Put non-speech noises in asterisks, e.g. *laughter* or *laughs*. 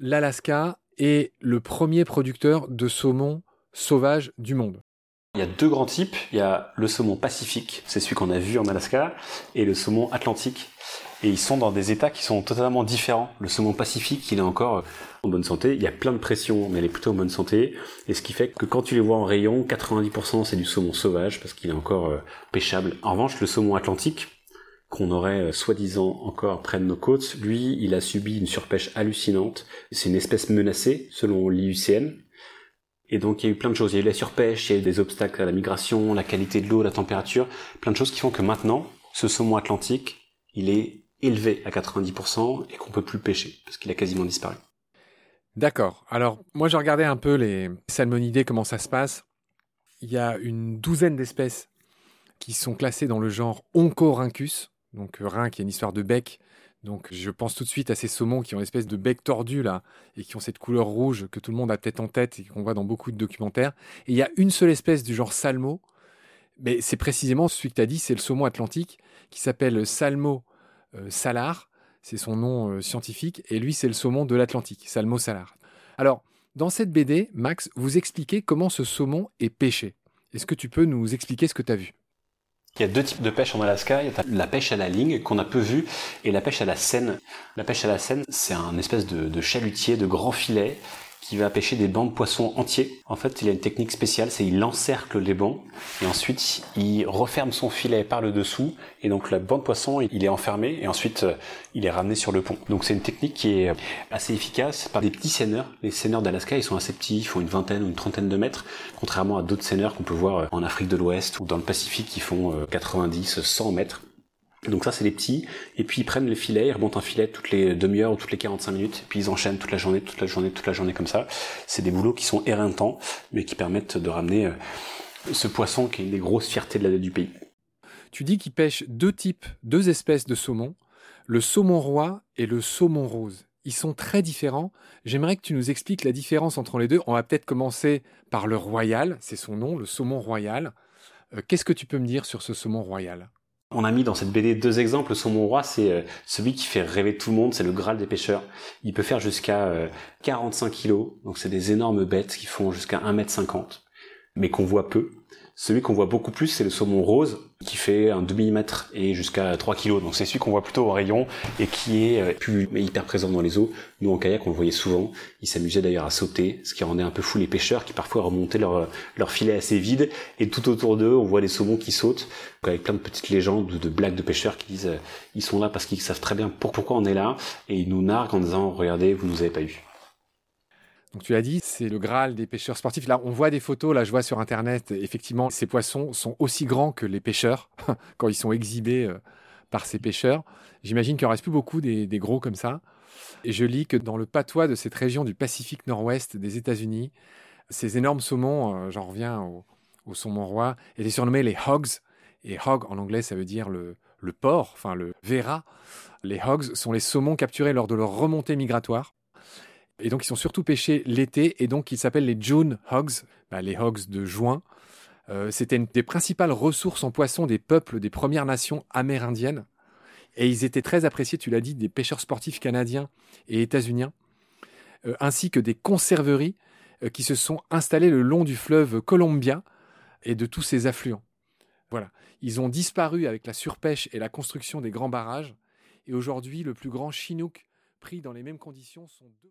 l'Alaska est le premier producteur de saumon sauvage du monde. Il y a deux grands types. Il y a le saumon pacifique, c'est celui qu'on a vu en Alaska, et le saumon atlantique. Et ils sont dans des états qui sont totalement différents. Le saumon pacifique, il est encore en bonne santé. Il y a plein de pression, mais elle est plutôt en bonne santé. Et ce qui fait que quand tu les vois en rayon, 90% c'est du saumon sauvage parce qu'il est encore euh, pêchable. En revanche, le saumon atlantique, qu'on aurait euh, soi-disant encore près de nos côtes, lui, il a subi une surpêche hallucinante. C'est une espèce menacée selon l'IUCN. Et donc il y a eu plein de choses. Il y a eu la surpêche, il y a eu des obstacles à la migration, la qualité de l'eau, la température, plein de choses qui font que maintenant, ce saumon atlantique, il est élevé à 90% et qu'on peut plus pêcher parce qu'il a quasiment disparu. D'accord. Alors moi j'ai regardé un peu les salmonidés, comment ça se passe. Il y a une douzaine d'espèces qui sont classées dans le genre Oncorhynchus, donc rein qui a une histoire de bec, donc je pense tout de suite à ces saumons qui ont une espèce de bec tordu là et qui ont cette couleur rouge que tout le monde a peut-être en tête et qu'on voit dans beaucoup de documentaires. Et il y a une seule espèce du genre salmo, mais c'est précisément celui que tu as dit, c'est le saumon atlantique qui s'appelle Salmo euh, salar, c'est son nom euh, scientifique, et lui c'est le saumon de l'Atlantique, Salmo salar. Alors, dans cette BD, Max, vous expliquez comment ce saumon est pêché. Est-ce que tu peux nous expliquer ce que tu as vu? Il y a deux types de pêche en Alaska. Il y a la pêche à la ligne qu'on a peu vue et la pêche à la scène. La pêche à la scène, c'est un espèce de, de chalutier, de grand filet qui va pêcher des bancs de poissons entiers. En fait, il a une technique spéciale, c'est il encercle les bancs et ensuite il referme son filet par le dessous et donc le banc de poisson il est enfermé et ensuite euh, il est ramené sur le pont. Donc c'est une technique qui est assez efficace par des petits seineurs. Les seineurs d'Alaska ils sont assez petits, ils font une vingtaine ou une trentaine de mètres, contrairement à d'autres seineurs qu'on peut voir euh, en Afrique de l'Ouest ou dans le Pacifique qui font 90, euh, 100 mètres. Donc ça c'est les petits, et puis ils prennent le filet, ils remontent un filet toutes les demi-heures ou toutes les 45 minutes, et puis ils enchaînent toute la journée, toute la journée, toute la journée comme ça. C'est des boulots qui sont éreintants, mais qui permettent de ramener euh, ce poisson qui est une des grosses fiertés du pays. Tu dis qu'ils pêchent deux types, deux espèces de saumon, le saumon roi et le saumon rose. Ils sont très différents. J'aimerais que tu nous expliques la différence entre les deux. On va peut-être commencer par le royal, c'est son nom, le saumon royal. Euh, qu'est-ce que tu peux me dire sur ce saumon royal? On a mis dans cette BD deux exemples. Le saumon roi, c'est euh, celui qui fait rêver tout le monde, c'est le Graal des pêcheurs. Il peut faire jusqu'à 45 euh, kilos, donc c'est des énormes bêtes qui font jusqu'à 1m50, mais qu'on voit peu. Celui qu'on voit beaucoup plus, c'est le saumon rose, qui fait un demi-mètre et jusqu'à 3 kilos. Donc c'est celui qu'on voit plutôt au rayon et qui est euh, plus hyper présent dans les eaux. Nous en kayak, on le voyait souvent. Il s'amusait d'ailleurs à sauter, ce qui rendait un peu fou les pêcheurs qui parfois remontaient leur, leur filet assez vide. Et tout autour d'eux, on voit des saumons qui sautent, avec plein de petites légendes de, de blagues de pêcheurs qui disent euh, ils sont là parce qu'ils savent très bien pourquoi on est là. Et ils nous narguent en disant regardez, vous nous avez pas eu. Donc tu l'as dit, c'est le Graal des pêcheurs sportifs. Là, on voit des photos, là je vois sur Internet, effectivement, ces poissons sont aussi grands que les pêcheurs *laughs* quand ils sont exhibés euh, par ces pêcheurs. J'imagine qu'il en reste plus beaucoup des, gros comme ça. Et je lis que dans le patois de cette région du Pacifique Nord-Ouest des États-Unis, ces énormes saumons, euh, j'en reviens au, au, saumon roi, étaient surnommés les hogs. Et hog en anglais, ça veut dire le, le porc, enfin le vera. Les hogs sont les saumons capturés lors de leur remontée migratoire. Et donc, ils sont surtout pêchés l'été, et donc ils s'appellent les June Hogs, bah, les hogs de juin. Euh, c'était une des principales ressources en poisson des peuples des Premières Nations amérindiennes. Et ils étaient très appréciés, tu l'as dit, des pêcheurs sportifs canadiens et états-uniens, euh, ainsi que des conserveries euh, qui se sont installées le long du fleuve Columbia et de tous ses affluents. Voilà. Ils ont disparu avec la surpêche et la construction des grands barrages. Et aujourd'hui, le plus grand chinook pris dans les mêmes conditions sont deux.